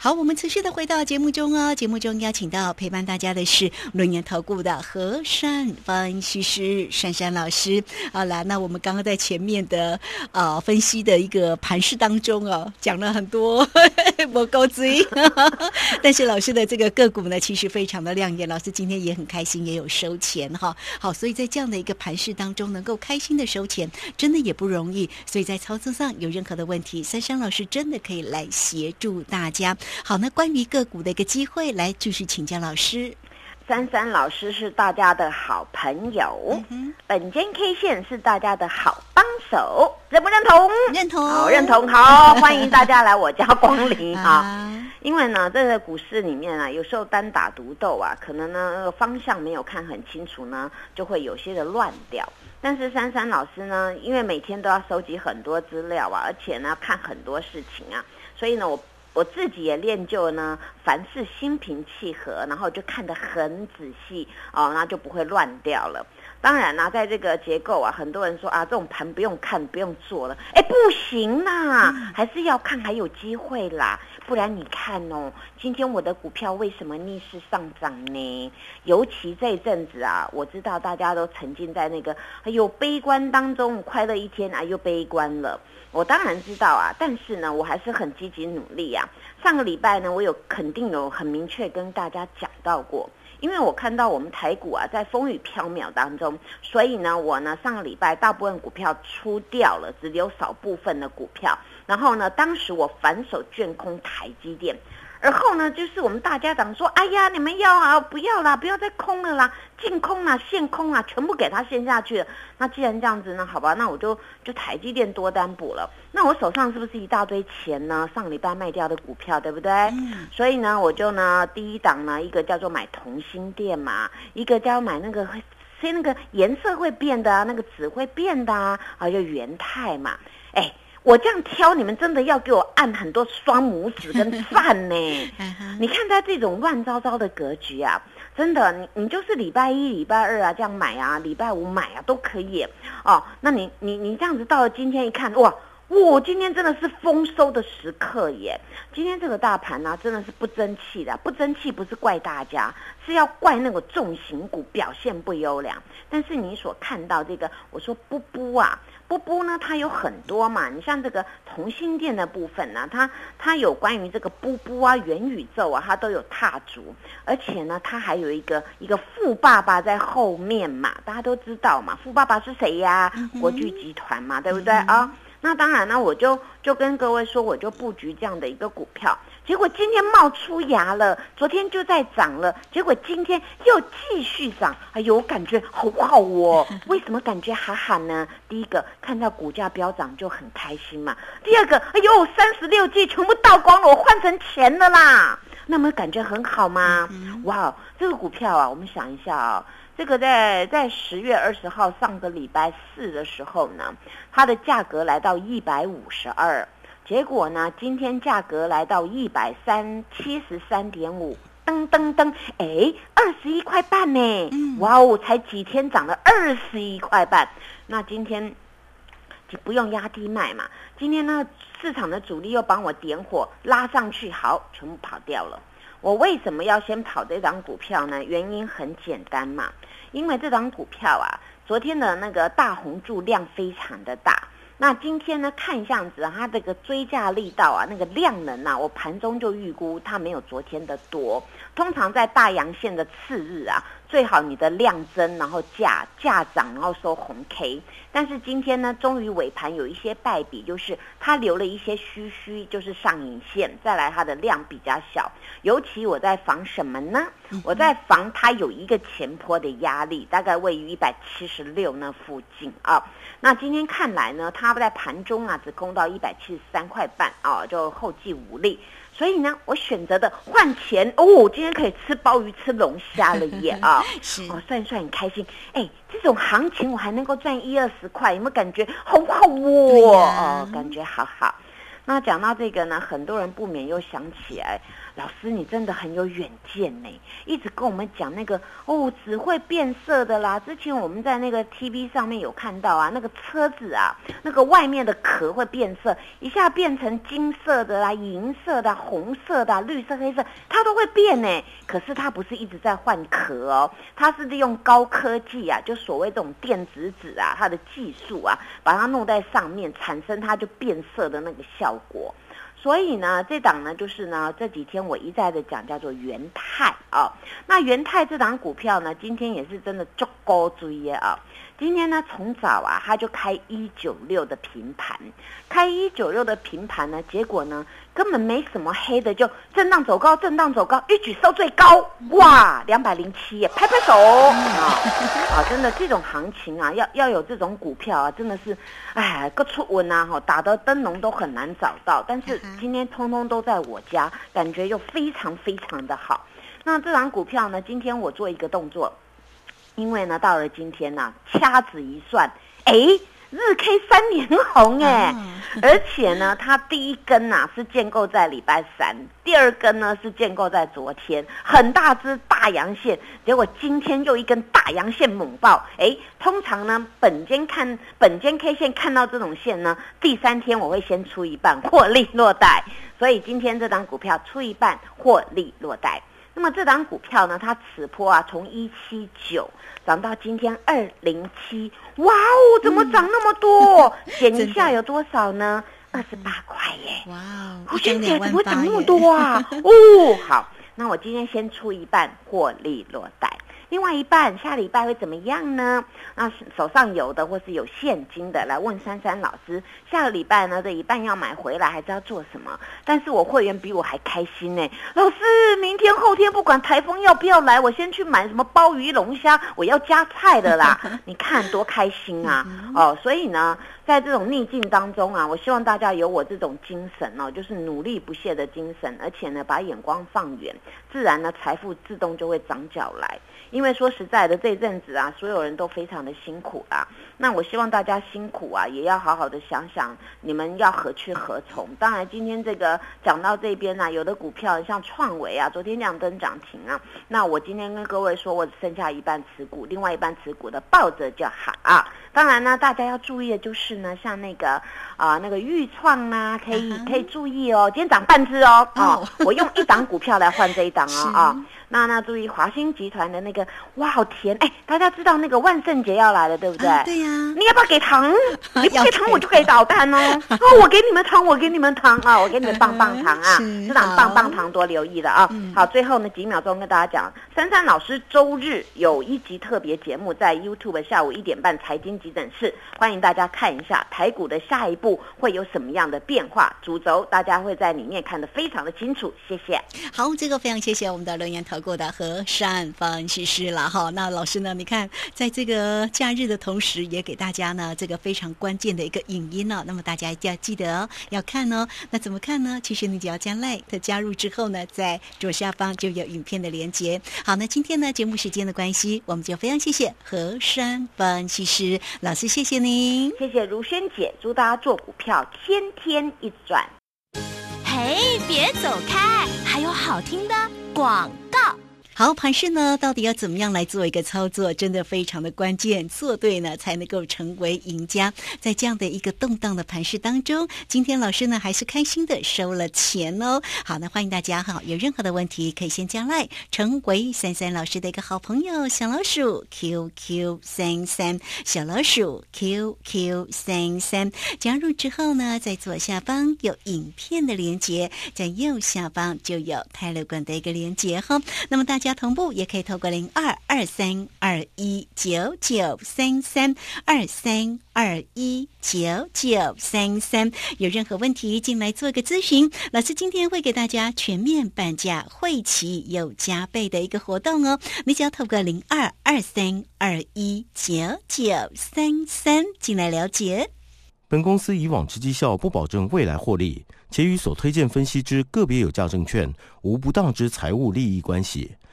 好，我们持续的回到节目中哦。节目中邀请到陪伴大家的是轮研投顾的和善分析师珊珊老师。好啦，那我们刚刚在前面的呃分析的一个盘势当中哦，讲了很多 我高追，但是老师的这个个股呢，其实非常的亮眼。老师今天也很开心，也有收钱哈。好，所以在这样的一个盘势当中，能够开心的收钱，真的也不容易。所以在操作上有任何的问题，珊珊老师真的可以来协助大家。好，那关于个股的一个机会，来继续请教老师。珊珊老师是大家的好朋友，本间 K 线是大家的好帮手，认不认同？认同，好，认同，好，欢迎大家来我家光临啊！因为呢，这个股市里面啊，有时候单打独斗啊，可能呢那个方向没有看很清楚呢，就会有些的乱掉。但是珊珊老师呢，因为每天都要收集很多资料啊，而且呢看很多事情啊，所以呢我。我自己也练就呢，凡事心平气和，然后就看得很仔细哦，那就不会乱掉了。当然啦，在这个结构啊，很多人说啊，这种盘不用看，不用做了。哎，不行啦，还是要看，还有机会啦。不然你看哦，今天我的股票为什么逆势上涨呢？尤其这一阵子啊，我知道大家都沉浸在那个有悲观当中，快乐一天啊又悲观了。我当然知道啊，但是呢，我还是很积极努力啊。上个礼拜呢，我有肯定有很明确跟大家讲到过，因为我看到我们台股啊在风雨飘渺当中，所以呢，我呢上个礼拜大部分股票出掉了，只留少部分的股票。然后呢，当时我反手卷空台积电。而后呢，就是我们大家长说：“哎呀，你们要啊，不要啦，不要再空了啦，净空啊，限空啊，全部给它陷下去了。”那既然这样子呢，好吧，那我就就台积电多单补了。那我手上是不是一大堆钱呢？上礼拜卖掉的股票，对不对？嗯。所以呢，我就呢，第一档呢，一个叫做买同心店嘛，一个叫买那个，所以那个颜色会变的啊，那个纸会变的啊，啊，就元泰嘛，哎。我这样挑，你们真的要给我按很多双拇指跟 赞呢？你看他这种乱糟糟的格局啊，真的，你你就是礼拜一、礼拜二啊这样买啊，礼拜五买啊都可以哦。那你你你这样子到了今天一看，哇！哇，今天真的是丰收的时刻耶！今天这个大盘呢，真的是不争气的。不争气不是怪大家，是要怪那个重型股表现不优良。但是你所看到这个，我说不不啊，不不呢，它有很多嘛。你像这个同心店的部分呢，它它有关于这个波波啊、元宇宙啊，它都有踏足。而且呢，它还有一个一个富爸爸在后面嘛，大家都知道嘛，富爸爸是谁呀？国巨集团嘛，对不对啊？那当然呢，我就就跟各位说，我就布局这样的一个股票，结果今天冒出芽了，昨天就在涨了，结果今天又继续涨，哎呦，感觉好好哦。为什么感觉好好呢？第一个看到股价飙涨就很开心嘛。第二个，哎呦，三十六计全部倒光了，我换成钱了啦，那么感觉很好吗？哇，这个股票啊，我们想一下啊。这个在在十月二十号上个礼拜四的时候呢，它的价格来到一百五十二，结果呢，今天价格来到一百三七十三点五，噔噔噔，哎，二十一块半呢，哇哦，才几天涨了二十一块半，那今天就不用压低卖嘛，今天呢，市场的主力又帮我点火拉上去，好，全部跑掉了。我为什么要先跑这张股票呢？原因很简单嘛，因为这张股票啊，昨天的那个大红柱量非常的大，那今天呢，看样子它这个追价力道啊，那个量能啊，我盘中就预估它没有昨天的多。通常在大阳线的次日啊。最好你的量增，然后价价涨，然后收红 K。但是今天呢，终于尾盘有一些败笔，就是它留了一些虚虚，就是上影线。再来它的量比较小，尤其我在防什么呢？我在防它有一个前坡的压力，大概位于一百七十六那附近啊。那今天看来呢，它在盘中啊只攻到一百七十三块半啊，就后继无力。所以呢，我选择的换钱哦，今天可以吃鲍鱼、吃龙虾了耶 啊！哦，算一算很开心。哎，这种行情我还能够赚一二十块，有没有感觉好好哦？哦，感觉好好。那讲到这个呢，很多人不免又想起来。老师，你真的很有远见呢，一直跟我们讲那个哦，只会变色的啦。之前我们在那个 TV 上面有看到啊，那个车子啊，那个外面的壳会变色，一下变成金色的啦、银色的、红色的、绿色、黑色，它都会变呢。可是它不是一直在换壳哦，它是利用高科技啊，就所谓这种电子纸啊，它的技术啊，把它弄在上面，产生它就变色的那个效果。所以呢，这档呢，就是呢，这几天我一再的讲，叫做元泰啊。那元泰这档股票呢，今天也是真的足高追啊。今天呢，从早啊，他就开一九六的平盘，开一九六的平盘呢，结果呢。根本没什么黑的，就震荡走高，震荡走高，一举收最高，哇，两百零七，拍拍手啊！啊，真的这种行情啊，要要有这种股票啊，真的是，哎，各处稳啊，哈，打的灯笼都很难找到，但是今天通通都在我家，感觉又非常非常的好。那这档股票呢，今天我做一个动作，因为呢，到了今天呢，掐指一算，哎。日 K 三连红哎，而且呢，它第一根呐是建构在礼拜三，第二根呢是建构在昨天，很大只大阳线，结果今天又一根大阳线猛爆，哎，通常呢，本间看本间 K 线看到这种线呢，第三天我会先出一半获利落袋，所以今天这张股票出一半获利落袋。那么这档股票呢，它此波啊从一七九涨到今天二零七，哇哦，怎么涨那么多？减一下有多少呢？二十八块耶！哇哦，胡萱姐怎么会涨那么多啊？哦，好，那我今天先出一半获利落袋。另外一半下礼拜会怎么样呢？那手上有的或是有现金的，来问珊珊老师，下个礼拜呢这一半要买回来，还是要做什么？但是我会员比我还开心呢。老师，明天后天不管台风要不要来，我先去买什么鲍鱼龙虾，我要加菜的啦。你看多开心啊！哦，所以呢，在这种逆境当中啊，我希望大家有我这种精神哦，就是努力不懈的精神，而且呢，把眼光放远，自然呢，财富自动就会长脚来。因为说实在的，这阵子啊，所有人都非常的辛苦啦。那我希望大家辛苦啊，也要好好的想想你们要何去何从。当然，今天这个讲到这边呢，有的股票像创维啊，昨天亮灯涨停啊。那我今天跟各位说，我只剩下一半持股，另外一半持股的抱着就好啊。当然呢，大家要注意的就是呢，像那个啊，那个豫创啊，可以可以注意哦，今天涨半只哦。哦，我用一档股票来换这一档哦 啊。那那注意华兴集团的那个，哇，好甜！哎，大家知道那个万圣节要来了，对不对？对呀。你要不要给糖？你不给糖，我就给导弹哦。哦，我给你们糖，我给你们糖啊，我给你们棒棒糖啊！这档棒棒糖多留意了啊！好，最后呢几秒钟跟大家讲，珊珊老师周日有一集特别节目在 YouTube 下午一点半财经急诊室，欢迎大家看一下台股的下一步会有什么样的变化，主轴大家会在里面看得非常的清楚。谢谢。好，这个非常谢谢我们的留言投。过的和善分析师了哈，那老师呢？你看，在这个假日的同时，也给大家呢这个非常关键的一个影音呢。那么大家一定要记得哦要看哦。那怎么看呢？其实你只要加 like 加入之后呢，在左下方就有影片的连接。好，那今天呢节目时间的关系，我们就非常谢谢和善分析师老师，谢谢您，谢谢如萱姐，祝大家做股票天天一赚。嘿，别走开，还有好听的。广告。好，盘市呢，到底要怎么样来做一个操作，真的非常的关键。做对呢，才能够成为赢家。在这样的一个动荡的盘市当中，今天老师呢还是开心的收了钱哦。好，那欢迎大家哈，有任何的问题可以先加来，成为三三老师的一个好朋友，小老鼠 QQ 三三，小老鼠 QQ 三三。加入之后呢，在左下方有影片的连接，在右下方就有泰勒管的一个连接哈。那么大家家。同步也可以透过零二二三二一九九三三二三二一九九三三，有任何问题进来做个咨询，老师今天会给大家全面半价，会期有加倍的一个活动哦。你只要透过零二二三二一九九三三进来了解。本公司以往之绩效不保证未来获利，且与所推荐分析之个别有价证券无不当之财务利益关系。